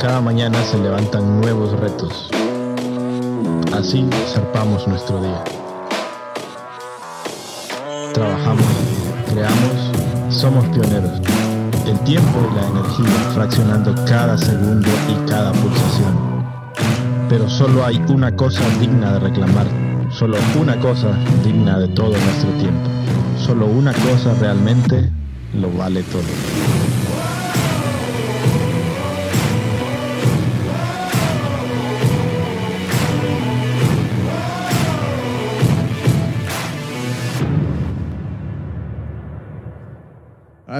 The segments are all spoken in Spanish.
Cada mañana se levantan nuevos retos. Así zarpamos nuestro día. Trabajamos, creamos, somos pioneros. El tiempo y la energía fraccionando cada segundo y cada pulsación. Pero solo hay una cosa digna de reclamar, solo una cosa digna de todo nuestro tiempo. Solo una cosa realmente lo vale todo.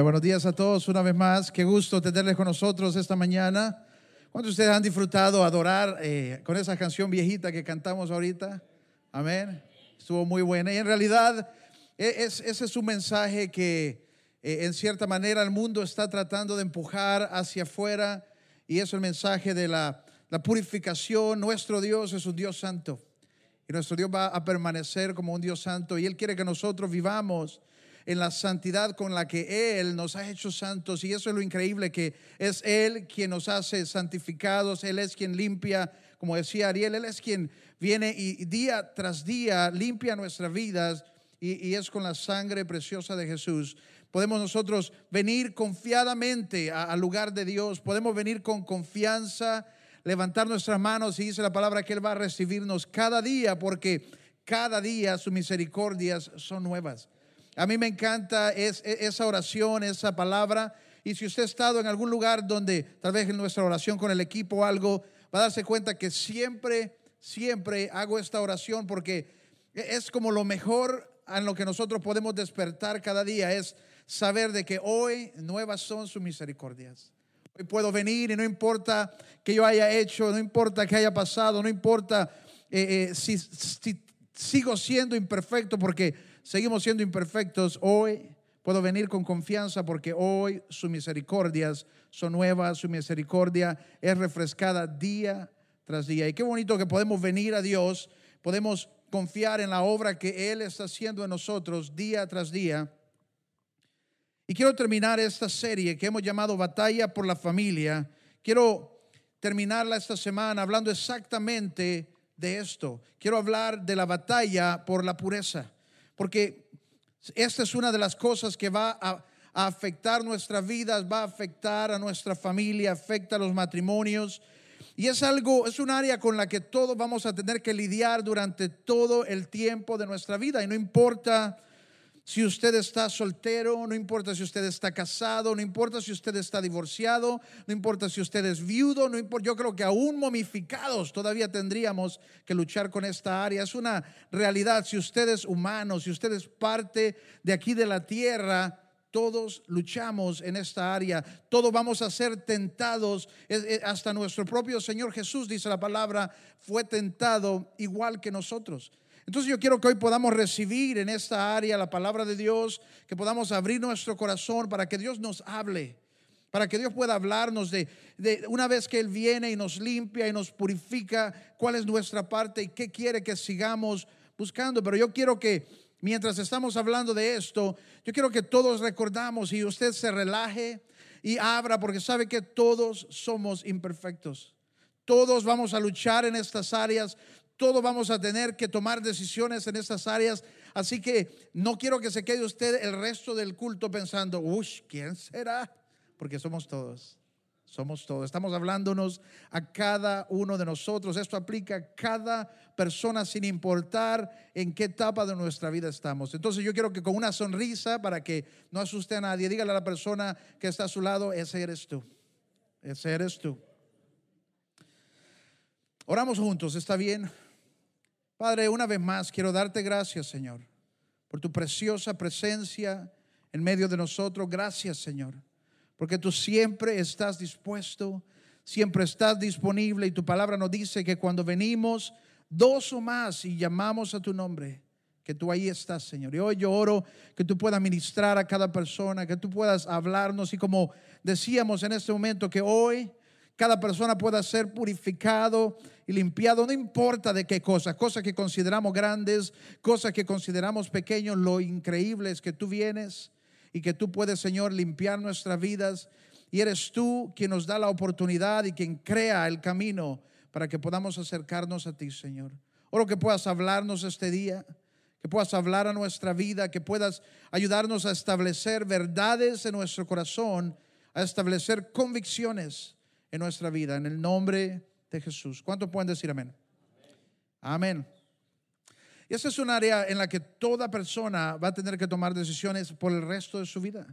Buenos días a todos una vez más. Qué gusto tenerles con nosotros esta mañana. ¿Cuántos de ustedes han disfrutado adorar eh, con esa canción viejita que cantamos ahorita? Amén. Estuvo muy buena. Y en realidad, e, es, ese es un mensaje que eh, en cierta manera el mundo está tratando de empujar hacia afuera. Y es el mensaje de la purificación. Nuestro Dios es un Dios santo. Y nuestro Dios va a permanecer como un Dios santo. Y Él quiere que nosotros vivamos en la santidad con la que Él nos ha hecho santos. Y eso es lo increíble, que es Él quien nos hace santificados, Él es quien limpia, como decía Ariel, Él es quien viene y día tras día limpia nuestras vidas y, es con la sangre preciosa de Jesús. Podemos nosotros venir confiadamente al lugar de Dios, podemos venir con confianza, levantar nuestras manos y dice la palabra que Él va a recibirnos cada día porque cada día sus misericordias son nuevas. A mí me encanta e, esa oración, esa palabra. Y si usted ha estado en algún lugar donde tal vez en nuestra oración con el equipo o algo, va a darse cuenta que siempre, siempre hago esta oración porque e, es como lo mejor en lo que nosotros podemos despertar cada día, es saber de que hoy nuevas son sus misericordias. Hoy puedo venir y no importa que yo haya hecho, no importa que haya pasado, no importa eh, eh, si sigo siendo imperfecto porque seguimos siendo imperfectos, hoy puedo venir con confianza porque hoy sus misericordias son nuevas, su misericordia es refrescada día tras día. Y qué bonito que podemos venir a Dios, podemos confiar en la obra que Él está haciendo en nosotros día tras día. Y quiero terminar esta serie que hemos llamado Batalla por la Familia. Quiero terminarla esta semana hablando exactamente de esto. Quiero hablar de la batalla por la pureza porque esta es una de las cosas que va a, afectar nuestras vidas, va a afectar a nuestra familia, afecta a los matrimonios. Y es algo, es un área con la que todos vamos a tener que lidiar durante todo el tiempo de nuestra vida. Y no importa si usted está soltero, no importa si usted está casado, no importa si usted está divorciado, no importa si usted es viudo, no importa, yo creo que aún momificados todavía tendríamos que luchar con esta área. Es una realidad, si usted es humano, si usted es parte de aquí de la tierra, todos luchamos en esta área, todos vamos a ser tentados, hasta nuestro propio Señor Jesús, dice la palabra, fue tentado igual que nosotros. Entonces yo quiero que hoy podamos recibir en esta área la palabra de Dios, que podamos abrir nuestro corazón para que Dios nos hable, para que Dios pueda hablarnos de, una vez que Él viene y nos limpia y nos purifica, cuál es nuestra parte y qué quiere que sigamos buscando. Pero yo quiero que mientras estamos hablando de esto, yo quiero que todos recordamos y usted se relaje y abra porque sabe que todos somos imperfectos. Todos vamos a luchar en estas áreas, todos vamos a tener que tomar decisiones en estas áreas. Así que no quiero que se quede usted el resto del culto pensando, uy, ¿quién será? Porque somos todos. Somos todos. Estamos hablándonos a cada uno de nosotros. Esto aplica a cada persona sin importar en qué etapa de nuestra vida estamos. Entonces yo quiero que con una sonrisa, para que no asuste a nadie, dígale a la persona que está a su lado, ese eres tú. Ese eres tú. Oramos juntos, ¿está bien? Padre, una vez más quiero darte gracias, Señor, por tu preciosa presencia en medio de nosotros. Gracias, Señor, porque tú siempre estás dispuesto, siempre estás disponible y tu palabra nos dice que cuando venimos dos o más y llamamos a tu nombre, que tú ahí estás, Señor. Y hoy yo oro que tú puedas ministrar a cada persona, que tú puedas hablarnos y como decíamos en este momento, que hoy cada persona pueda ser purificado y limpiado, no importa de qué cosa, cosas que consideramos grandes, cosas que consideramos pequeños, lo increíble es que tú vienes y que tú puedes, Señor, limpiar nuestras vidas Y eres tú quien nos da la oportunidad y quien crea el camino para que podamos acercarnos a ti, Señor. Oro que puedas hablarnos este día, que puedas hablar a nuestra vida, que puedas ayudarnos a establecer verdades en nuestro corazón, a establecer convicciones en nuestra vida, en el nombre de Jesús. ¿Cuántos pueden decir amén? Amén. Y esa es un área en la que toda persona va a tener que tomar decisiones por el resto de su vida.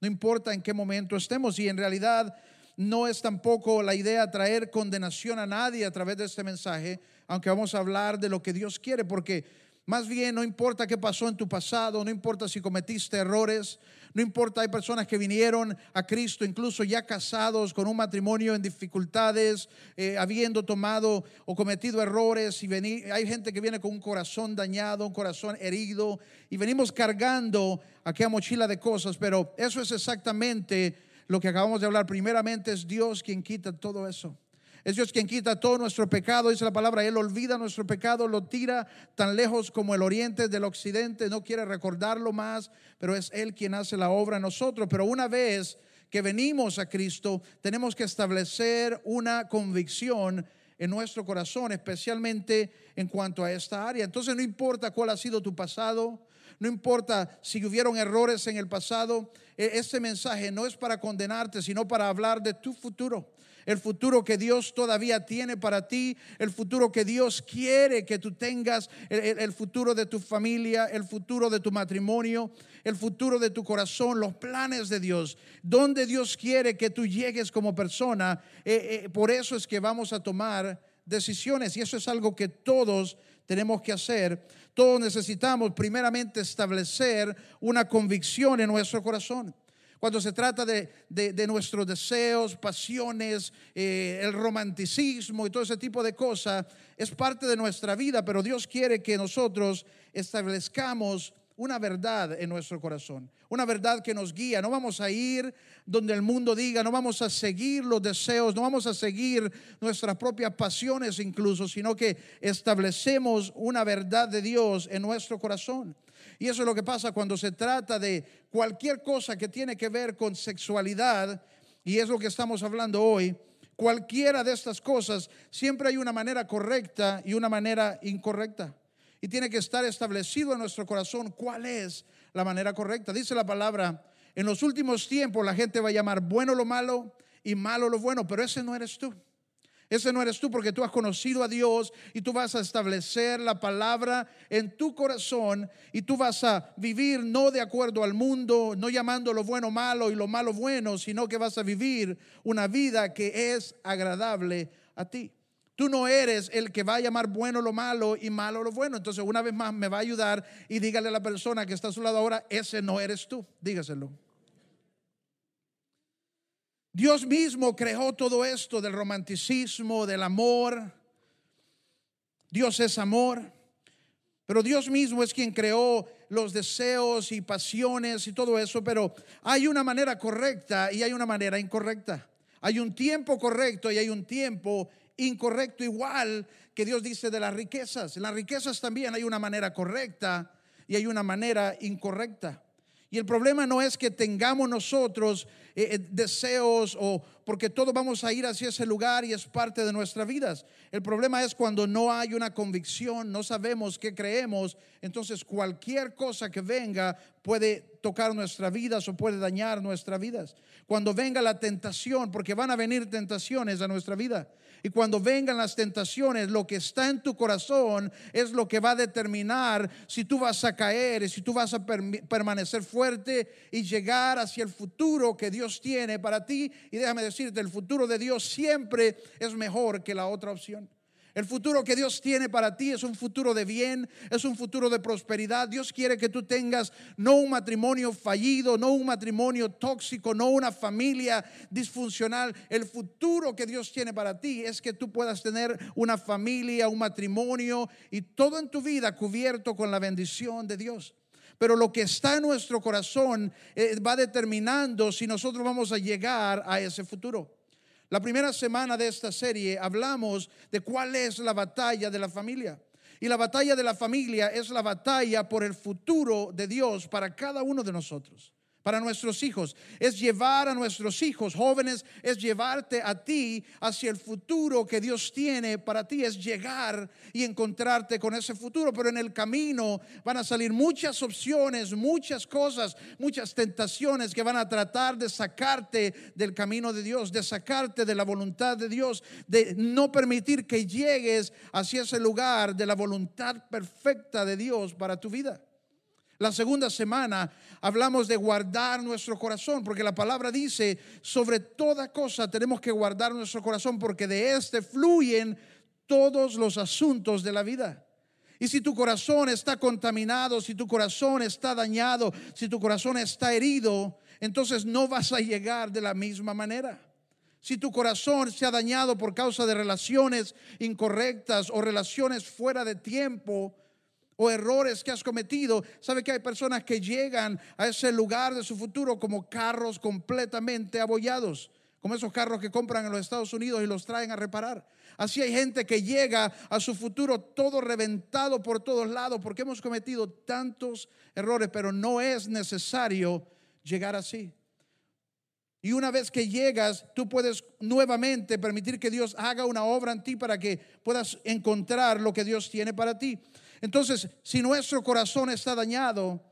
No importa en qué momento estemos. Y en realidad no es tampoco la idea traer condenación a nadie a través de este mensaje, aunque vamos a hablar de lo que Dios quiere, porque más bien no importa qué pasó en tu pasado, no importa si cometiste errores, no importa, hay personas que vinieron a Cristo incluso ya casados con un matrimonio en dificultades, eh, habiendo tomado o cometido errores. Y hay gente que viene con un corazón dañado, un corazón herido. Y venimos cargando aquella mochila de cosas. Pero eso es exactamente lo que acabamos de hablar. Primeramente es Dios quien quita todo eso. Es Dios quien quita todo nuestro pecado, dice la palabra. Él olvida nuestro pecado, lo tira tan lejos como el oriente del occidente, no quiere recordarlo más, pero es Él quien hace la obra en nosotros. Pero una vez que venimos a Cristo, tenemos que establecer una convicción en nuestro corazón, especialmente en cuanto a esta área. Entonces no importa cuál ha sido tu pasado, no importa si hubieron errores en el pasado, e-, este mensaje no es para condenarte, sino para hablar de tu futuro el futuro que Dios todavía tiene para ti, el futuro que Dios quiere que tú tengas, el, futuro de tu familia, el futuro de tu matrimonio, el futuro de tu corazón, los planes de Dios, donde Dios quiere que tú llegues como persona. Eh, eh, por eso es que vamos a tomar decisiones y eso es algo que todos tenemos que hacer. Todos necesitamos primeramente establecer una convicción en nuestro corazón cuando se trata de, nuestros deseos, pasiones, eh, el romanticismo y todo ese tipo de cosas, es parte de nuestra vida, pero Dios quiere que nosotros establezcamos una verdad en nuestro corazón, una verdad que nos guía. No vamos a ir donde el mundo diga, no vamos a seguir los deseos, no vamos a seguir nuestras propias pasiones incluso, sino que establecemos una verdad de Dios en nuestro corazón. Y eso es lo que pasa cuando se trata de cualquier cosa que tiene que ver con sexualidad, y es lo que estamos hablando hoy. Cualquiera de estas cosas, siempre hay una manera correcta y una manera incorrecta. Y tiene que estar establecido en nuestro corazón cuál es la manera correcta. Dice la palabra, en los últimos tiempos la gente va a llamar bueno lo malo y malo lo bueno, pero ese no eres tú. Ese no eres tú porque tú has conocido a Dios y tú vas a establecer la palabra en tu corazón y tú vas a vivir no de acuerdo al mundo, no llamando lo bueno malo y lo malo bueno, sino que vas a vivir una vida que es agradable a ti. Tú no eres el que va a llamar bueno lo malo y malo lo bueno. Entonces, una vez más, me va a ayudar y dígale a la persona que está a su lado ahora, ese no eres tú. Dígaselo. Dios mismo creó todo esto del romanticismo, del amor. Dios es amor. Pero Dios mismo es quien creó los deseos y pasiones y todo eso. Pero hay una manera correcta y hay una manera incorrecta. Hay un tiempo correcto y hay un tiempo incorrecto. Igual que Dios dice de las riquezas. En las riquezas también hay una manera correcta y hay una manera incorrecta. Y el problema no es que tengamos nosotros eh, eh, deseos o porque todos vamos a ir hacia ese lugar y es parte de nuestras vidas. El problema es cuando no hay una convicción, no sabemos qué creemos, entonces cualquier cosa que venga puede tocar nuestras vidas o puede dañar nuestras vidas. Cuando venga la tentación, porque van a venir tentaciones a nuestra vida. Y cuando vengan las tentaciones, lo que está en tu corazón es lo que va a determinar si tú vas a caer, y si tú vas a permanecer fuerte y llegar hacia el futuro que Dios tiene para ti. Y déjame decirte, el futuro de Dios siempre es mejor que la otra opción. El futuro que Dios tiene para ti es un futuro de bien, es un futuro de prosperidad. Dios quiere que tú tengas no un matrimonio fallido, no un matrimonio tóxico, no una familia disfuncional. El futuro que Dios tiene para ti es que tú puedas tener una familia, un matrimonio y todo en tu vida cubierto con la bendición de Dios. Pero lo que está en nuestro corazón eh, va determinando si nosotros vamos a llegar a ese futuro. La primera semana de esta serie hablamos de cuál es la batalla de la familia. Y la batalla de la familia es la batalla por el futuro de Dios para cada uno de nosotros. Para nuestros hijos. Es llevar a nuestros hijos jóvenes, es llevarte a ti hacia el futuro que Dios tiene para ti, es llegar y encontrarte con ese futuro. Pero en el camino van a salir muchas opciones, muchas cosas, muchas tentaciones que van a tratar de sacarte del camino de Dios, de sacarte de la voluntad de Dios, de no permitir que llegues hacia ese lugar de la voluntad perfecta de Dios para tu vida. La segunda semana hablamos de guardar nuestro corazón, porque la palabra dice, sobre toda cosa tenemos que guardar nuestro corazón, porque de este fluyen todos los asuntos de la vida. Y si tu corazón está contaminado, si tu corazón está dañado, si tu corazón está herido, entonces no vas a llegar de la misma manera. Si tu corazón se ha dañado por causa de relaciones incorrectas o relaciones fuera de tiempo, o errores que has cometido. Sabe que hay personas que llegan a ese lugar de su futuro como carros completamente abollados, como esos carros que compran en los Estados Unidos y los traen a reparar. Así hay gente que llega a su futuro todo reventado por todos lados porque hemos cometido tantos errores, pero no es necesario llegar así. Y una vez que llegas, tú puedes nuevamente permitir que Dios haga una obra en ti para que puedas encontrar lo que Dios tiene para ti. Entonces, si nuestro corazón está dañado,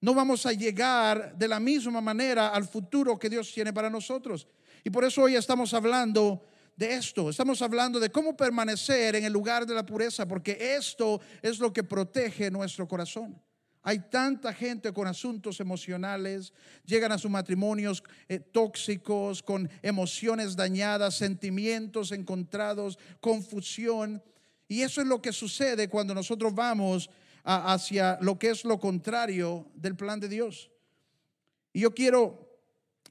no vamos a llegar de la misma manera al futuro que Dios tiene para nosotros. Y por eso hoy estamos hablando de esto, estamos hablando de cómo permanecer en el lugar de la pureza, porque esto es lo que protege nuestro corazón. Hay tanta gente con asuntos emocionales, llegan a sus matrimonios eh, tóxicos, con emociones dañadas, sentimientos encontrados, confusión. Y eso es lo que sucede cuando nosotros vamos hacia lo que es lo contrario del plan de Dios. Y yo quiero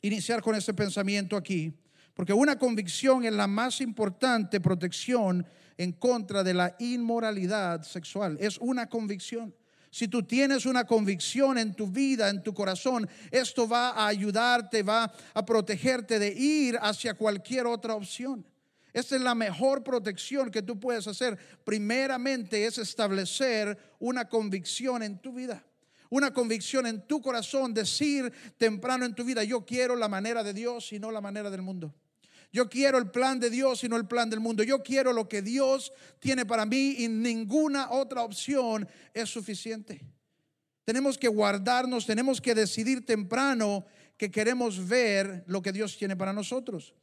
iniciar con ese pensamiento aquí, porque una convicción es la más importante protección en contra de la inmoralidad sexual. Es una convicción. Si tú tienes una convicción en tu vida, en tu corazón, esto va a ayudarte, va a protegerte de ir hacia cualquier otra opción. Esa es la mejor protección que tú puedes hacer. Primeramente es establecer una convicción en tu vida. Una convicción en tu corazón, decir temprano en tu vida, yo quiero la manera de Dios y no la manera del mundo. Yo quiero el plan de Dios y no el plan del mundo. Yo quiero lo que Dios tiene para mí y ninguna otra opción es suficiente. Tenemos que guardarnos, tenemos que decidir temprano que queremos ver lo que Dios tiene para nosotros.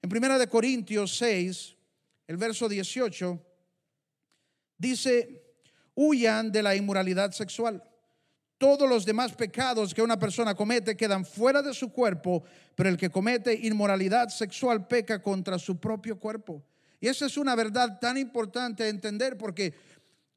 En Primera de Corintios 6, el verso 18, dice, huyan de la inmoralidad sexual. Todos los demás pecados que una persona comete quedan fuera de su cuerpo, pero el que comete inmoralidad sexual peca contra su propio cuerpo. Y esa es una verdad tan importante de entender porque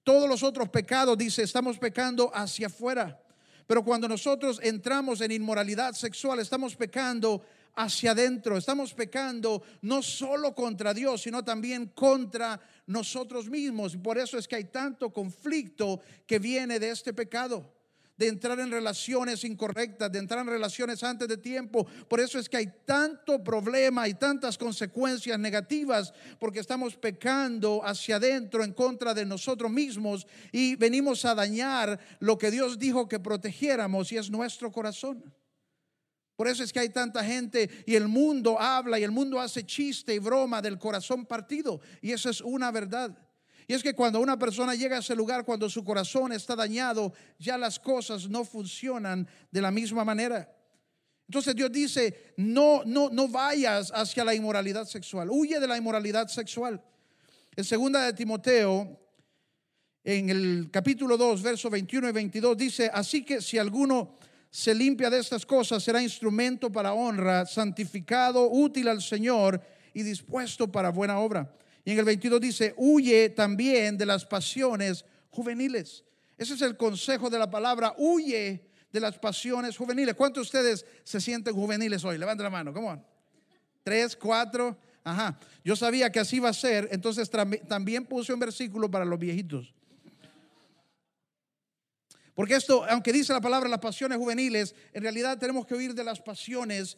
todos los otros pecados, dice, estamos pecando hacia afuera. Pero cuando nosotros entramos en inmoralidad sexual, estamos pecando hacia adentro. Estamos pecando no solo contra Dios, sino también contra nosotros mismos. Y por eso es que hay tanto conflicto que viene de este pecado de entrar en relaciones incorrectas, de entrar en relaciones antes de tiempo. Por eso es que hay tanto problema y tantas consecuencias negativas, porque estamos pecando hacia adentro en contra de nosotros mismos y venimos a dañar lo que Dios dijo que protegiéramos y es nuestro corazón. Por eso es que hay tanta gente y el mundo habla y el mundo hace chiste y broma del corazón partido. Y eso es una verdad. Y es que cuando una persona llega a ese lugar, cuando su corazón está dañado, ya las cosas no funcionan de la misma manera. Entonces Dios dice, no, no, no vayas hacia la inmoralidad sexual, huye de la inmoralidad sexual. En segunda de Timoteo, en el capítulo 2, versos 21 y 22, dice, así que si alguno se limpia de estas cosas, será instrumento para honra, santificado, útil al Señor y dispuesto para buena obra. Y en el 22 dice, huye también de las pasiones juveniles. Ese es el consejo de la palabra, huye de las pasiones juveniles. ¿Cuántos de ustedes se sienten juveniles hoy? Levanta la mano, ¿cómo? Tres, cuatro, ajá. Yo sabía que así iba a ser, entonces también puse un versículo para los viejitos. Porque esto, aunque dice la palabra las pasiones juveniles, en realidad tenemos que huir de las pasiones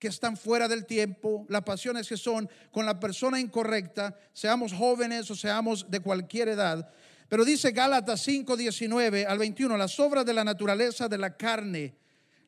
que están fuera del tiempo, las pasiones que son con la persona incorrecta, seamos jóvenes o seamos de cualquier edad. Pero dice Gálatas 5, 19 al 21, las obras de la naturaleza de la carne,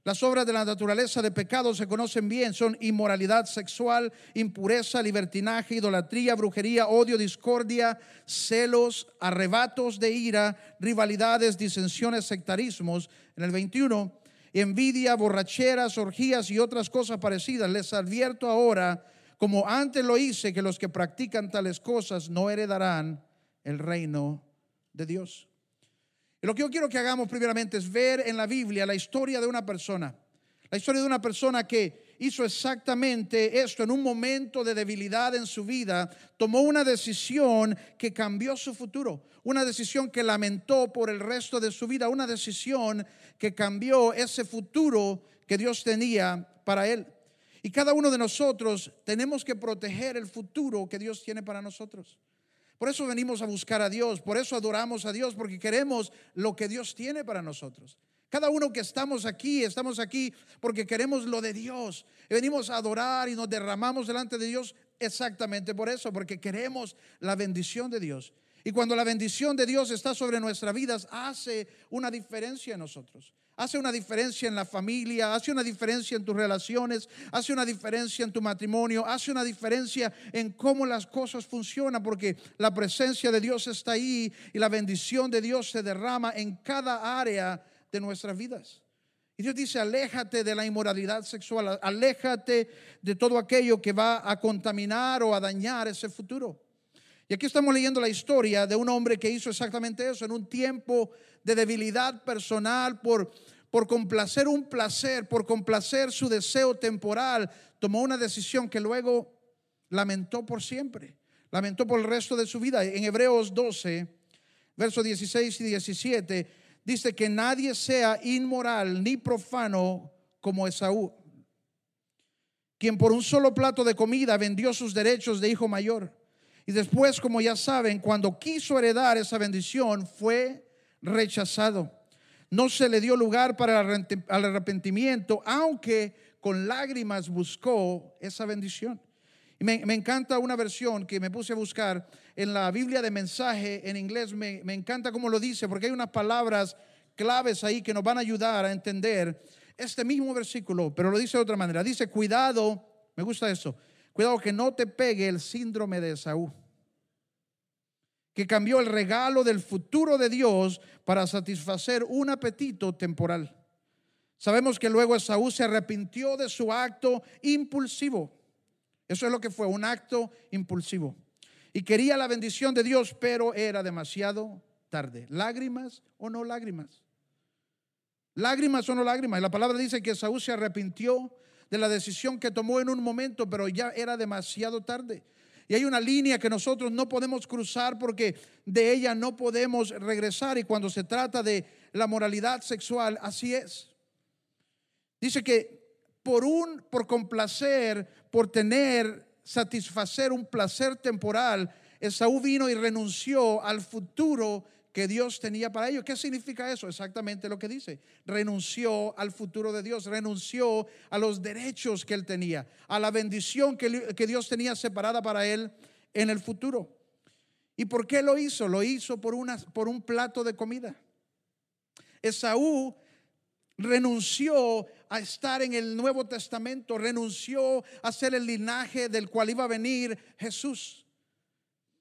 Las obras de la naturaleza de pecado se conocen bien, son inmoralidad sexual, impureza, libertinaje, idolatría, brujería, odio, discordia, celos, arrebatos de ira, rivalidades, disensiones, sectarismos. En el 21, envidia, borracheras, orgías y otras cosas parecidas. Les advierto ahora, como antes lo hice, que los que practican tales cosas no heredarán el reino de Dios. Y lo que yo quiero que hagamos primeramente es ver en la Biblia la historia de una persona. La historia de una persona que hizo exactamente esto en un momento de debilidad en su vida, tomó una decisión que cambió su futuro, una decisión que lamentó por el resto de su vida, una decisión que cambió ese futuro que Dios tenía para él. Y cada uno de nosotros tenemos que proteger el futuro que Dios tiene para nosotros. Por eso venimos a buscar a Dios, por eso adoramos a Dios, porque queremos lo que Dios tiene para nosotros. Cada uno que estamos aquí, estamos aquí porque queremos lo de Dios. Venimos a adorar y nos derramamos delante de Dios exactamente por eso, porque queremos la bendición de Dios. Y cuando la bendición de Dios está sobre nuestras vidas, hace una diferencia en nosotros. Hace una diferencia en la familia, hace una diferencia en tus relaciones, hace una diferencia en tu matrimonio, hace una diferencia en cómo las cosas funcionan, porque la presencia de Dios está ahí y la bendición de Dios se derrama en cada área de nuestras vidas. Y Dios dice, aléjate de la inmoralidad sexual, aléjate de todo aquello que va a contaminar o a dañar ese futuro. Y aquí estamos leyendo la historia de un hombre que hizo exactamente eso en un tiempo de debilidad personal por, por complacer un placer, por complacer su deseo temporal, tomó una decisión que luego lamentó por siempre, lamentó por el resto de su vida. En Hebreos 12, versos 16 y 17, dice que nadie sea inmoral ni profano como Esaú, quien por un solo plato de comida vendió sus derechos de hijo mayor y después, como ya saben, cuando quiso heredar esa bendición, fue rechazado. No se le dio lugar para el arrepentimiento, aunque con lágrimas buscó esa bendición. Y me, encanta una versión que me puse a buscar en la Biblia de mensaje en inglés. Me, me encanta cómo lo dice, porque hay unas palabras claves ahí que nos van a ayudar a entender este mismo versículo, pero lo dice de otra manera. Dice, cuidado, me gusta eso, Cuidado que no te pegue el síndrome de Esaú, que cambió el regalo del futuro de Dios para satisfacer un apetito temporal. Sabemos que luego Esaú se arrepintió de su acto impulsivo. Eso es lo que fue, un acto impulsivo. Y quería la bendición de Dios, pero era demasiado tarde. Lágrimas o no lágrimas. Lágrimas o no lágrimas. La palabra dice que Esaú se arrepintió de la decisión que tomó en un momento, pero ya era demasiado tarde. Y hay una línea que nosotros no podemos cruzar porque de ella no podemos regresar. Y cuando se trata de la moralidad sexual, así es. Dice que por un, por complacer, por tener, satisfacer un placer temporal, Esaú vino y renunció al futuro que Dios tenía para ellos. ¿Qué significa eso? Exactamente lo que dice. Renunció al futuro de Dios, renunció a los derechos que él tenía, a la bendición que, Dios tenía separada para él en el futuro. ¿Y por qué lo hizo? Lo hizo por, una, por un plato de comida. Esaú renunció a estar en el Nuevo Testamento, renunció a ser el linaje del cual iba a venir Jesús.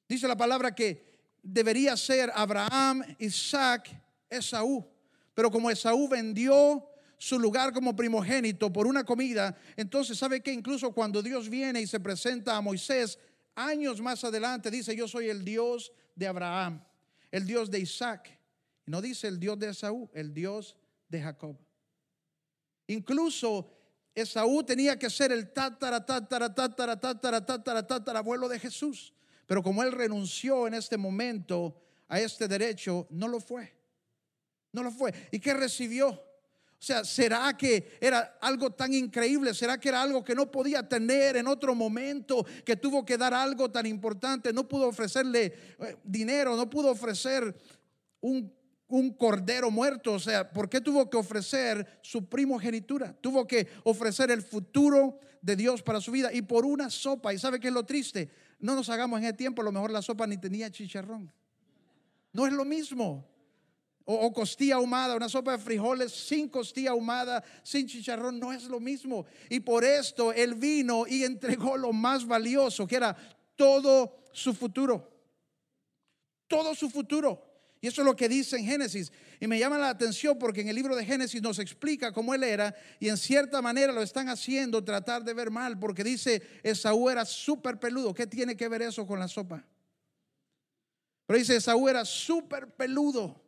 Dice la palabra que debería ser Abraham, Isaac, Esaú. Pero como Esaú vendió su lugar como primogénito por una comida, entonces sabe que incluso cuando Dios viene y se presenta a Moisés, años más adelante dice, yo soy el Dios de Abraham, el Dios de Isaac. No dice el Dios de Esaú, el Dios de Jacob. Incluso Esaú tenía que ser el tatara, tatara, tatara, tatara, tatara, tatara, abuelo de Jesús. Pero como él renunció en este momento a este derecho, no lo fue. No lo fue. ¿Y qué recibió? O sea, ¿será que era algo tan increíble? ¿Será que era algo que no podía tener en otro momento? Que tuvo que dar algo tan importante. No pudo ofrecerle eh, dinero, no pudo ofrecer un, un, cordero muerto. O sea, ¿por qué tuvo que ofrecer su primogenitura? Tuvo que ofrecer el futuro de Dios para su vida y por una sopa. ¿Y sabe qué es lo triste? No nos hagamos en ese tiempo, a lo mejor la sopa ni tenía chicharrón. No es lo mismo. o, o costilla ahumada, una sopa de frijoles sin costilla ahumada, sin chicharrón, no es lo mismo. Y por esto él vino y entregó lo más valioso, que era todo su futuro. Todo su futuro. Y eso es lo que dice en Génesis. Y me llama la atención porque en el libro de Génesis nos explica cómo él era y en cierta manera lo están haciendo tratar de ver mal porque dice Esaú era súper peludo. ¿Qué tiene que ver eso con la sopa? Pero dice Esaú era súper peludo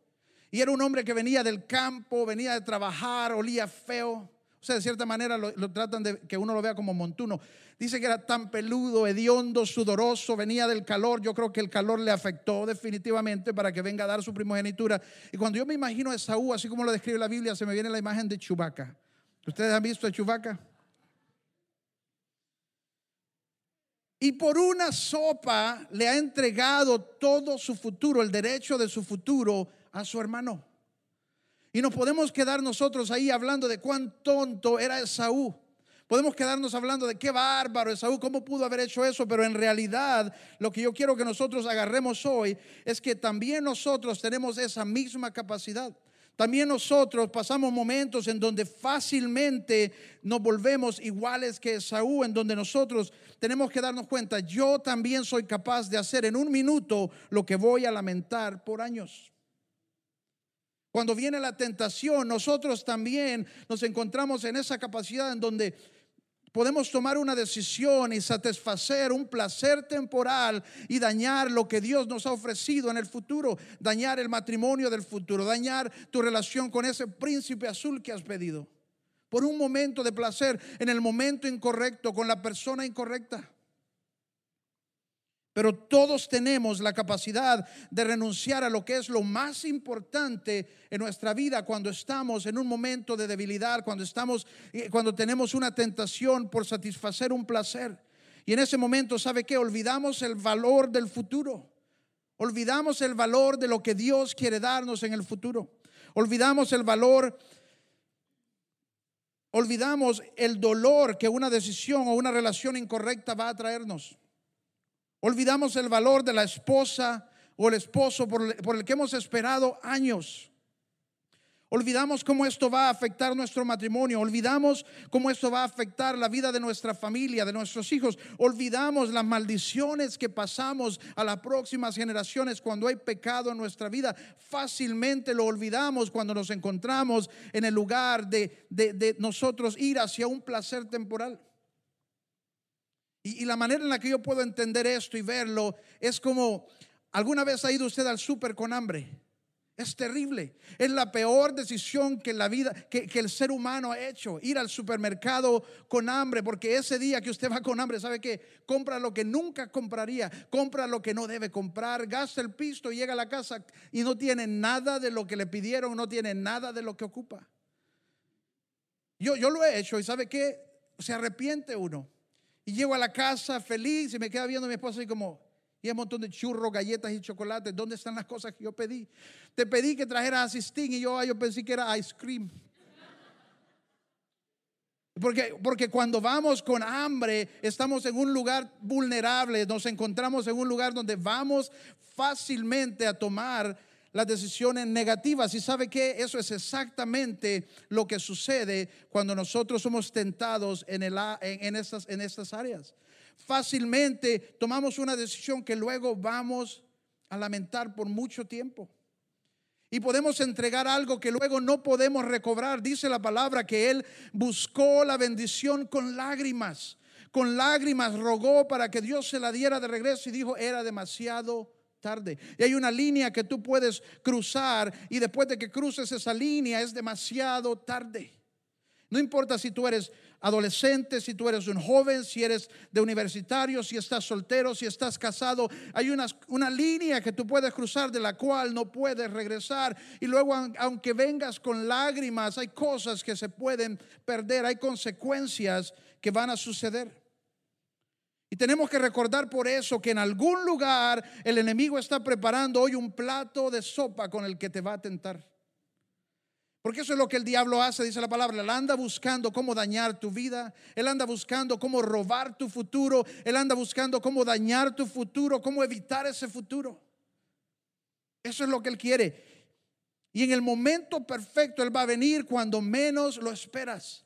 y era un hombre que venía del campo, venía de trabajar, olía feo. O sea, de cierta manera lo, tratan de que uno lo vea como montuno. Dice que era tan peludo, hediondo, sudoroso, venía del calor. Yo creo que el calor le afectó definitivamente para que venga a dar su primogenitura. Y cuando yo me imagino a Esaú, así como lo describe la Biblia, se me viene la imagen de Chubaca. ¿Ustedes han visto a Chubaca? Y por una sopa le ha entregado todo su futuro, el derecho de su futuro a su hermano. Y nos podemos quedar nosotros ahí hablando de cuán tonto era Esaú. Podemos quedarnos hablando de qué bárbaro Esaú, cómo pudo haber hecho eso, pero en realidad lo que yo quiero que nosotros agarremos hoy es que también nosotros tenemos esa misma capacidad. También nosotros pasamos momentos en donde fácilmente nos volvemos iguales que Esaú, en donde nosotros tenemos que darnos cuenta, yo también soy capaz de hacer en un minuto lo que voy a lamentar por años. Cuando viene la tentación, nosotros también nos encontramos en esa capacidad en donde podemos tomar una decisión y satisfacer un placer temporal y dañar lo que Dios nos ha ofrecido en el futuro, dañar el matrimonio del futuro, dañar tu relación con ese príncipe azul que has pedido. Por un momento de placer en el momento incorrecto, con la persona incorrecta. Pero todos tenemos la capacidad de renunciar a lo que es lo más importante en nuestra vida cuando estamos en un momento de debilidad, cuando estamos eh, cuando tenemos una tentación por satisfacer un placer. Y en ese momento, ¿sabe qué? Olvidamos el valor del futuro. Olvidamos el valor de lo que Dios quiere darnos en el futuro. Olvidamos el valor olvidamos el dolor que una decisión o una relación incorrecta va a traernos. Olvidamos el valor de la esposa o el esposo por, el que hemos esperado años. Olvidamos cómo esto va a afectar nuestro matrimonio. Olvidamos cómo esto va a afectar la vida de nuestra familia, de nuestros hijos. Olvidamos las maldiciones que pasamos a las próximas generaciones cuando hay pecado en nuestra vida. Fácilmente lo olvidamos cuando nos encontramos en el lugar de, de nosotros ir hacia un placer temporal. Y, la manera en la que yo puedo entender esto y verlo es como, ¿alguna vez ha ido usted al súper con hambre? Es terrible. Es la peor decisión que la vida, que, que, el ser humano ha hecho. Ir al supermercado con hambre, porque ese día que usted va con hambre, ¿sabe qué? Compra lo que nunca compraría, compra lo que no debe comprar, gasta el pisto, llega a la casa y no tiene nada de lo que le pidieron, no tiene nada de lo que ocupa. Yo, yo lo he hecho y ¿sabe qué? Se arrepiente uno. Y llego a la casa feliz y me queda viendo a mi esposa y como, y un montón de churros, galletas y chocolates. ¿Dónde están las cosas que yo pedí? Te pedí que trajeras asistín y yo, yo pensé que era ice cream. Porque, porque cuando vamos con hambre, estamos en un lugar vulnerable, nos encontramos en un lugar donde vamos fácilmente a tomar las decisiones negativas. Y sabe que eso es exactamente lo que sucede cuando nosotros somos tentados en, en, en estas áreas. Fácilmente tomamos una decisión que luego vamos a lamentar por mucho tiempo. Y podemos entregar algo que luego no podemos recobrar. Dice la palabra que Él buscó la bendición con lágrimas. Con lágrimas rogó para que Dios se la diera de regreso y dijo, era demasiado Y hay una línea que tú puedes cruzar y después de que cruces esa línea es demasiado tarde. No importa si tú eres adolescente, si tú eres un joven, si eres de universitario, si estás soltero, si estás casado. Hay una, una línea que tú puedes cruzar de la cual no puedes regresar. Y luego, aunque vengas con lágrimas, hay cosas que se pueden perder, hay consecuencias que van a suceder. Y tenemos que recordar por eso que en algún lugar el enemigo está preparando hoy un plato de sopa con el que te va a tentar. Porque eso es lo que el diablo hace, dice la palabra. Él anda buscando cómo dañar tu vida. Él anda buscando cómo robar tu futuro. Él anda buscando cómo dañar tu futuro, cómo evitar ese futuro. Eso es lo que él quiere. Y en el momento perfecto Él va a venir cuando menos lo esperas.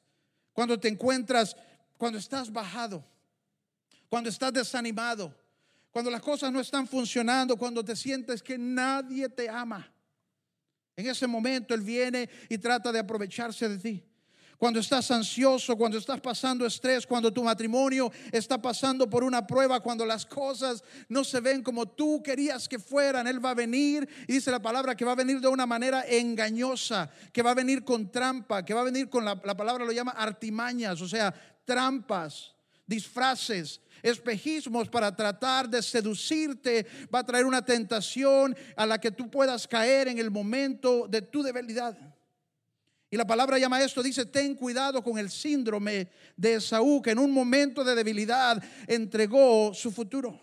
Cuando te encuentras, cuando estás bajado, cuando estás desanimado, cuando las cosas no están funcionando, cuando te sientes que nadie te ama. En ese momento Él viene y trata de aprovecharse de ti cuando estás ansioso, cuando estás pasando estrés, cuando tu matrimonio está pasando por una prueba, cuando las cosas no se ven como tú querías que fueran, Él va a venir y dice la palabra que va a venir de una manera engañosa, que va a venir con trampa, que va a venir con la, la palabra lo llama artimañas, o sea, trampas, disfraces, espejismos para tratar de seducirte, va a traer una tentación a la que tú puedas caer en el momento de tu debilidad. Y la palabra llama esto, dice, ten cuidado con el síndrome de Esaú, que en un momento de debilidad entregó su futuro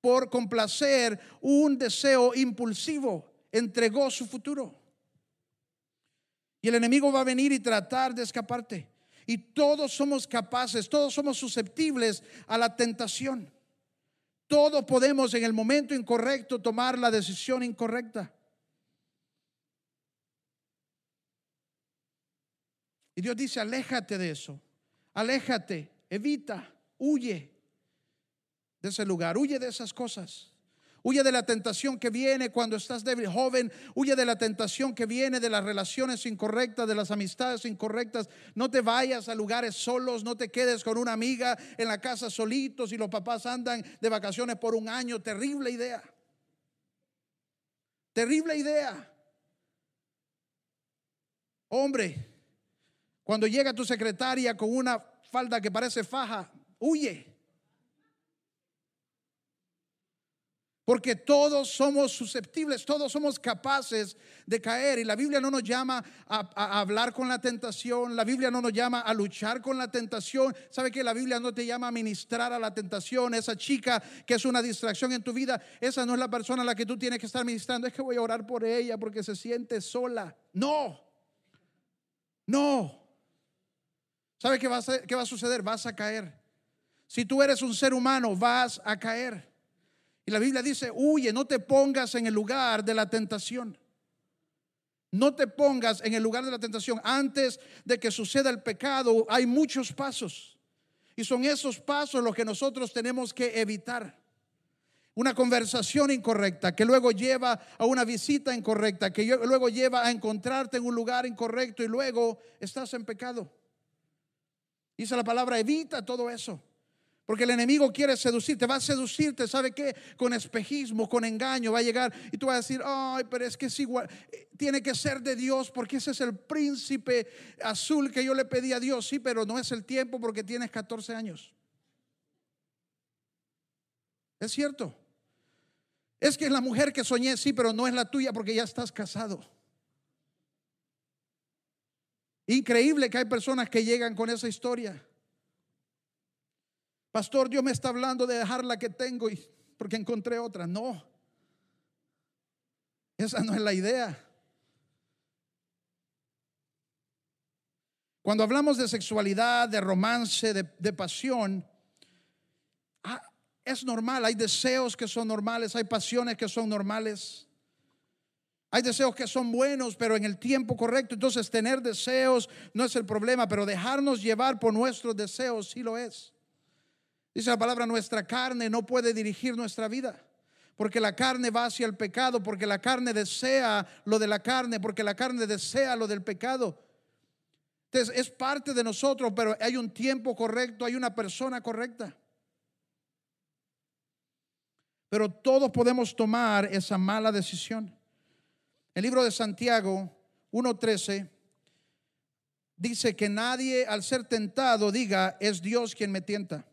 por complacer un deseo impulsivo, entregó su futuro. Y el enemigo va a venir y tratar de escaparte. Y todos somos capaces, todos somos susceptibles a la tentación. Todos podemos en el momento incorrecto tomar la decisión incorrecta. Y Dios dice, aléjate de eso, aléjate, evita, huye de ese lugar, huye de esas cosas. Huye de la tentación que viene cuando estás débil, joven. Huye de la tentación que viene de las relaciones incorrectas, de las amistades incorrectas. No te vayas a lugares solos, no te quedes con una amiga en la casa solitos y los papás andan de vacaciones por un año. Terrible idea. Terrible idea. Hombre, cuando llega tu secretaria con una falda que parece faja, huye. Porque todos somos susceptibles, todos somos capaces de caer. Y la Biblia no nos llama a, hablar con la tentación, la Biblia no nos llama a luchar con la tentación. ¿Sabe que la Biblia no te llama a ministrar a la tentación? Esa chica que es una distracción en tu vida, esa no es la persona a la que tú tienes que estar ministrando. Es que voy a orar por ella porque se siente sola. No, no. ¿Sabe a qué va a suceder? Vas a caer. Si tú eres un ser humano, vas a caer. Y la Biblia dice, huye, no te pongas en el lugar de la tentación. No te pongas en el lugar de la tentación. Antes de que suceda el pecado, hay muchos pasos. Y son esos pasos los que nosotros tenemos que evitar. Una conversación incorrecta que luego lleva a una visita incorrecta, que luego lleva a encontrarte en un lugar incorrecto y luego estás en pecado. Dice la palabra, evita todo eso. Porque el enemigo quiere seducirte, va a seducirte, ¿sabe qué? Con espejismo, con engaño, va a llegar y tú vas a decir, ay, pero es que es igual, eh, tiene que ser de Dios porque ese es el príncipe azul que yo le pedí a Dios, sí, pero no es el tiempo porque tienes 14 años. Es cierto. Es que es la mujer que soñé, sí, pero no es la tuya porque ya estás casado. Increíble que hay personas que llegan con esa historia. Pastor, Dios me está hablando de dejar la que tengo y porque encontré otra. No. Esa no es la idea. Cuando hablamos de sexualidad, de romance, de, pasión, ah, es normal. Hay deseos que son normales, hay pasiones que son normales. Hay deseos que son buenos, pero en el tiempo correcto. Entonces tener deseos no es el problema, pero dejarnos llevar por nuestros deseos sí lo es. Dice la palabra, nuestra carne no puede dirigir nuestra vida. Porque la carne va hacia el pecado, porque la carne desea lo de la carne, porque la carne desea lo del pecado. Entonces es parte de nosotros, pero hay un tiempo correcto, hay una persona correcta. Pero todos podemos tomar esa mala decisión. El libro de Santiago 1.13 dice que nadie al ser tentado diga, es Dios quien me tienta.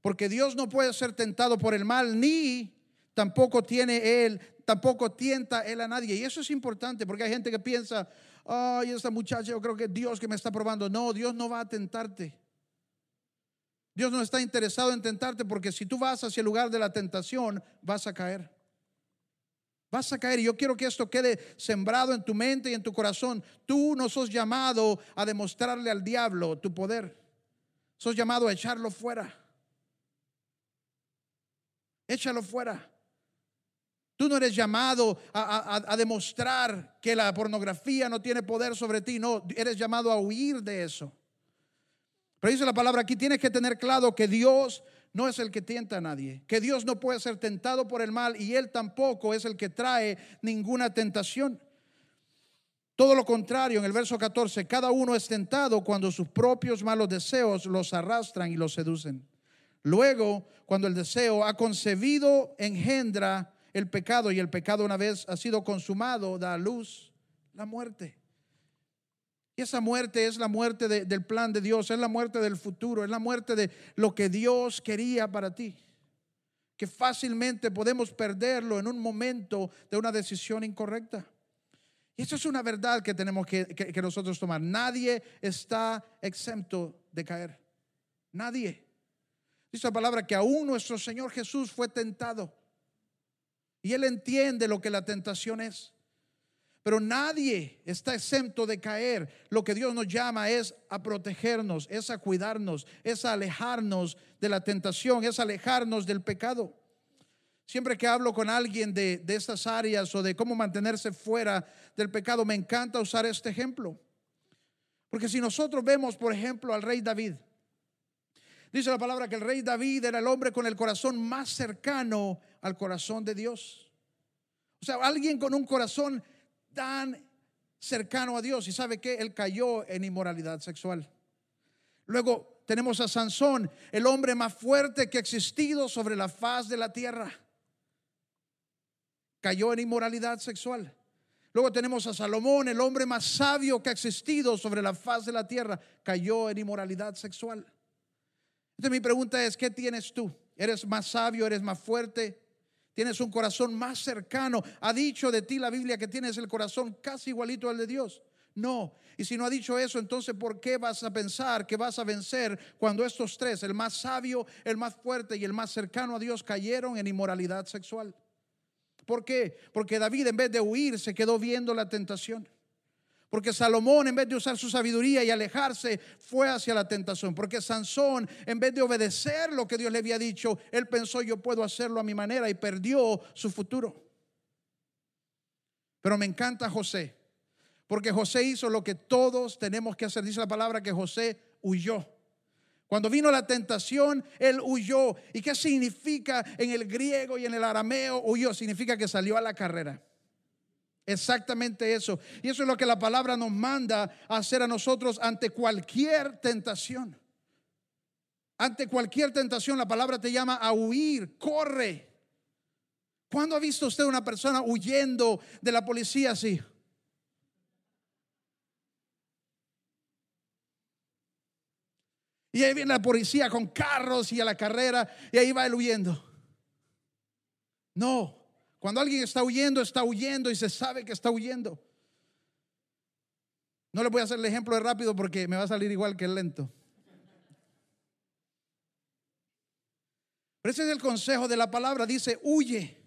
Porque Dios no puede ser tentado por el mal, ni tampoco tiene Él, tampoco tienta Él a nadie. Y eso es importante porque hay gente que piensa, ay, esta muchacha, yo creo que Dios que me está probando. No, Dios no va a tentarte. Dios no está interesado en tentarte porque si tú vas hacia el lugar de la tentación, vas a caer. Vas a caer y yo quiero que esto quede sembrado en tu mente y en tu corazón. Tú no sos llamado a demostrarle al diablo tu poder. Sos llamado a echarlo fuera. Échalo fuera. Tú no eres llamado a, demostrar que la pornografía no tiene poder sobre ti, no, eres llamado a huir de eso. Pero dice la palabra aquí, tienes que tener claro que Dios no es el que tienta a nadie, que Dios no puede ser tentado por el mal y Él tampoco es el que trae ninguna tentación. Todo lo contrario, en el verso 14, cada uno es tentado cuando sus propios malos deseos los arrastran y los seducen. Luego, cuando el deseo ha concebido, engendra el pecado y el pecado una vez ha sido consumado, da a luz la muerte. Y esa muerte es la muerte del plan de Dios, es la muerte del futuro, es la muerte de lo que Dios quería para ti. Que fácilmente podemos perderlo en un momento de una decisión incorrecta. Y eso es una verdad que tenemos que, que nosotros tomar. Nadie está exento de caer. Nadie. Dice la palabra que aún nuestro Señor Jesús fue tentado. Y Él entiende lo que la tentación es. Pero nadie está exento de caer. Lo que Dios nos llama es a protegernos, es a cuidarnos, es a alejarnos de la tentación, es alejarnos del pecado. Siempre que hablo con alguien de, de estas áreas o de cómo mantenerse fuera del pecado, me encanta usar este ejemplo. Porque si nosotros vemos, por ejemplo, al rey David, dice la palabra que el rey David era el hombre con el corazón más cercano al corazón de Dios. O sea, alguien con un corazón tan cercano a Dios y sabe que él cayó en inmoralidad sexual. Luego tenemos a Sansón, el hombre más fuerte que ha existido sobre la faz de la tierra. Cayó en inmoralidad sexual. Luego tenemos a Salomón, el hombre más sabio que ha existido sobre la faz de la tierra. Cayó en inmoralidad sexual. Entonces mi pregunta es, ¿qué tienes tú? ¿Eres más sabio? ¿Eres más fuerte? Tienes un corazón más cercano. Ha dicho de ti la Biblia que tienes el corazón casi igualito al de Dios. No. Y si no ha dicho eso, entonces ¿por qué vas a pensar que vas a vencer cuando estos tres, el más sabio, el más fuerte y el más cercano a Dios, cayeron en inmoralidad sexual? ¿Por qué? Porque David en vez de huir se quedó viendo la tentación. Porque Salomón en vez de usar su sabiduría y alejarse fue hacia la tentación. Porque Sansón en vez de obedecer lo que Dios le había dicho, él pensó yo puedo hacerlo a mi manera y perdió su futuro. Pero me encanta José. Porque José hizo lo que todos tenemos que hacer. Dice la palabra que José huyó. Cuando vino la tentación, él huyó. ¿Y qué significa en el griego y en el arameo huyó? Significa que salió a la carrera. Exactamente eso. Y eso es lo que la palabra nos manda a hacer a nosotros ante cualquier tentación. Ante cualquier tentación, la palabra te llama a huir, corre. ¿Cuándo ha visto usted una persona huyendo de la policía así? Y ahí viene la policía con carros y a la carrera y ahí va él huyendo. No, cuando alguien está huyendo, está huyendo y se sabe que está huyendo. No le voy a hacer el ejemplo de rápido porque me va a salir igual que el lento. Pero ese es el consejo de la palabra. Dice, huye.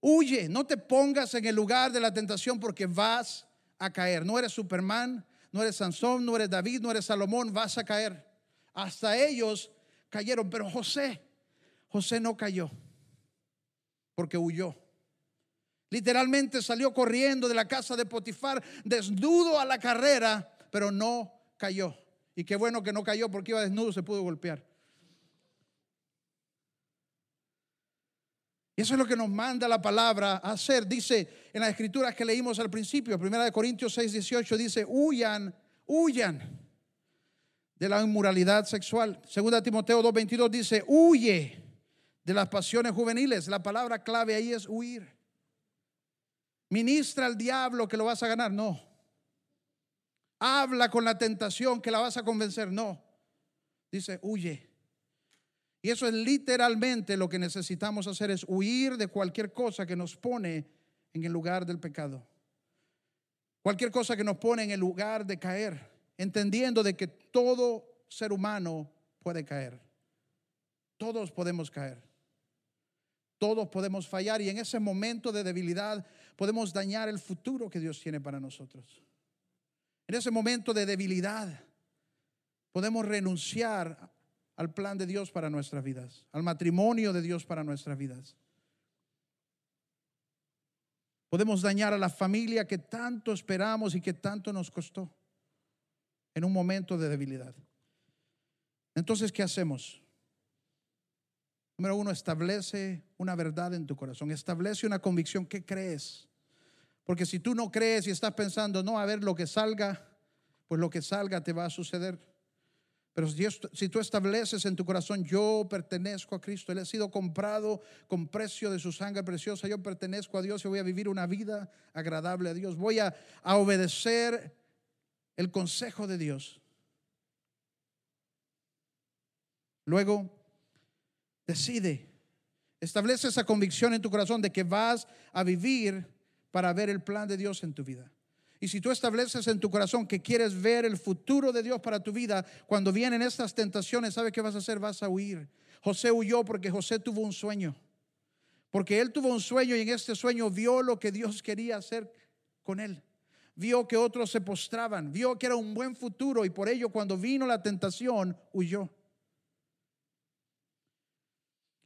Huye. No te pongas en el lugar de la tentación porque vas a caer. No eres Superman, no eres Sansón, no eres David, no eres Salomón. Vas a caer. Hasta ellos cayeron. Pero José, José no cayó porque huyó. Literalmente salió corriendo de la casa de Potifar, desnudo a la carrera, pero no cayó. Y qué bueno que no cayó porque iba desnudo, se pudo golpear. Y eso es lo que nos manda la palabra a hacer. Dice en las escrituras que leímos al principio, Primera de Corintios 6, 18, dice, huyan, huyan de la inmoralidad sexual. Segunda Timoteo 2, 22 dice, huye de las pasiones juveniles. La palabra clave ahí es huir. Ministra al diablo que lo vas a ganar, no. Habla con la tentación que la vas a convencer, no. Dice, huye. Y eso es literalmente lo que necesitamos hacer, es huir de cualquier cosa que nos pone en el lugar del pecado. Cualquier cosa que nos pone en el lugar de caer, entendiendo de que todo ser humano puede caer. Todos podemos caer. Todos podemos fallar y en ese momento de debilidad podemos dañar el futuro que Dios tiene para nosotros. En ese momento de debilidad podemos renunciar al plan de Dios para nuestras vidas, al matrimonio de Dios para nuestras vidas. Podemos dañar a la familia que tanto esperamos y que tanto nos costó en un momento de debilidad. Entonces, ¿qué hacemos? Número uno, establece una verdad en tu corazón, establece una convicción. ¿Qué crees? Porque si tú no crees y estás pensando, no, a ver lo que salga, pues lo que salga te va a suceder. Pero si, tú estableces en tu corazón, yo pertenezco a Cristo, Él ha sido comprado con precio de su sangre preciosa, yo pertenezco a Dios y voy a vivir una vida agradable a Dios, voy a, a obedecer el consejo de Dios. Luego, decide, establece esa convicción en tu corazón de que vas a vivir para ver el plan de Dios en tu vida. Y si tú estableces en tu corazón que quieres ver el futuro de Dios para tu vida, cuando vienen estas tentaciones, ¿sabes qué vas a hacer? Vas a huir. José huyó porque José tuvo un sueño. Porque él tuvo un sueño y en este sueño vio lo que Dios quería hacer con él. Vio que otros se postraban, vio que era un buen futuro y por ello cuando vino la tentación huyó.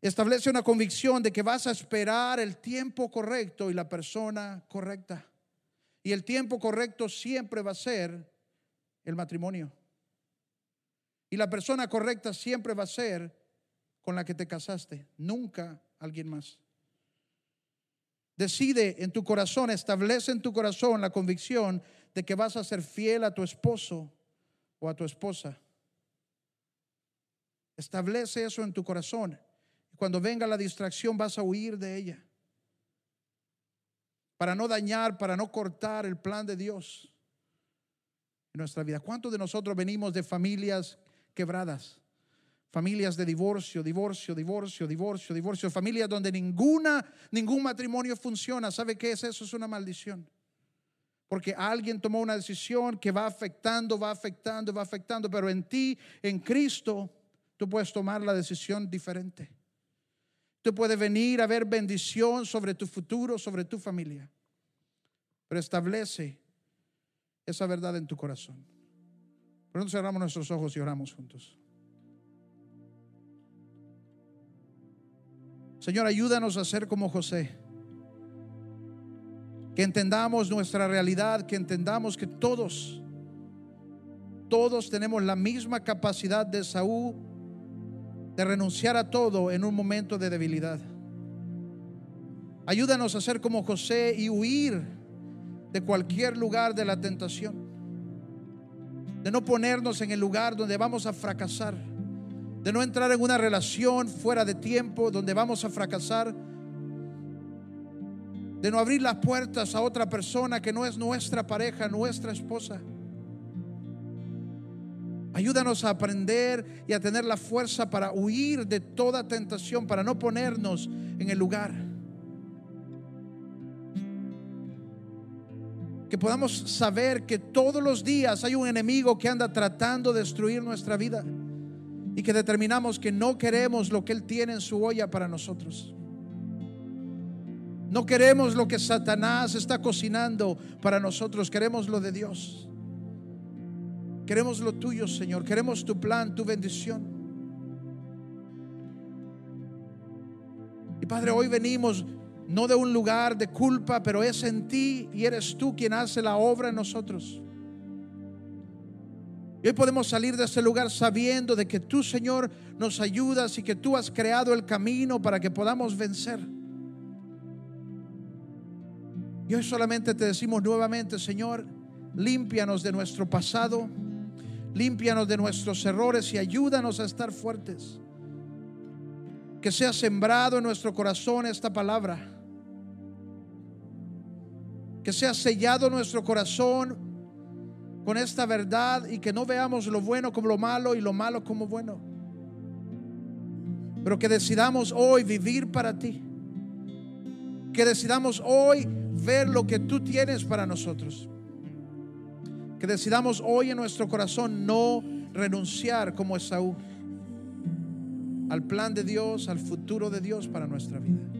Establece una convicción de que vas a esperar el tiempo correcto y la persona correcta. Y el tiempo correcto siempre va a ser el matrimonio. Y la persona correcta siempre va a ser con la que te casaste, nunca alguien más. Decide en tu corazón, establece en tu corazón la convicción de que vas a ser fiel a tu esposo o a tu esposa. Establece eso en tu corazón. Cuando venga la distracción vas a huir de ella para no dañar, para no cortar el plan de Dios en nuestra vida. ¿Cuántos de nosotros venimos de familias quebradas? Familias de divorcio, divorcio, divorcio, divorcio, divorcio, familias donde ninguna ningún matrimonio funciona. ¿Sabe qué es eso? Es una maldición. Porque alguien tomó una decisión que va afectando, va afectando, va afectando, pero en ti, en Cristo, tú puedes tomar la decisión diferente. Tú puedes venir a ver bendición sobre tu futuro, sobre tu familia. Pero establece esa verdad en tu corazón. Pronto cerramos nuestros ojos y oramos juntos. Señor, ayúdanos a ser como José. Que entendamos nuestra realidad, que entendamos que todos, todos tenemos la misma capacidad de Saúl de renunciar a todo en un momento de debilidad. Ayúdanos a ser como José y huir de cualquier lugar de la tentación. De no ponernos en el lugar donde vamos a fracasar. De no entrar en una relación fuera de tiempo donde vamos a fracasar. De no abrir las puertas a otra persona que no es nuestra pareja, nuestra esposa. Ayúdanos a aprender y a tener la fuerza para huir de toda tentación, para no ponernos en el lugar. Que podamos saber que todos los días hay un enemigo que anda tratando de destruir nuestra vida y que determinamos que no queremos lo que Él tiene en su olla para nosotros. No queremos lo que Satanás está cocinando para nosotros, queremos lo de Dios. Queremos lo tuyo, Señor. Queremos tu plan, tu bendición. Y Padre, hoy venimos no de un lugar de culpa, pero es en ti y eres tú quien hace la obra en nosotros. Y hoy podemos salir de ese lugar sabiendo de que tú, Señor, nos ayudas y que tú has creado el camino para que podamos vencer. Y hoy solamente te decimos nuevamente, Señor, límpianos de nuestro pasado Límpianos de nuestros errores y ayúdanos a estar fuertes. Que sea sembrado en nuestro corazón esta palabra. Que sea sellado nuestro corazón con esta verdad y que no veamos lo bueno como lo malo y lo malo como bueno. Pero que decidamos hoy vivir para ti. Que decidamos hoy ver lo que tú tienes para nosotros. Decidamos hoy en nuestro corazón no renunciar como Esaú al plan de Dios, al futuro de Dios para nuestra vida.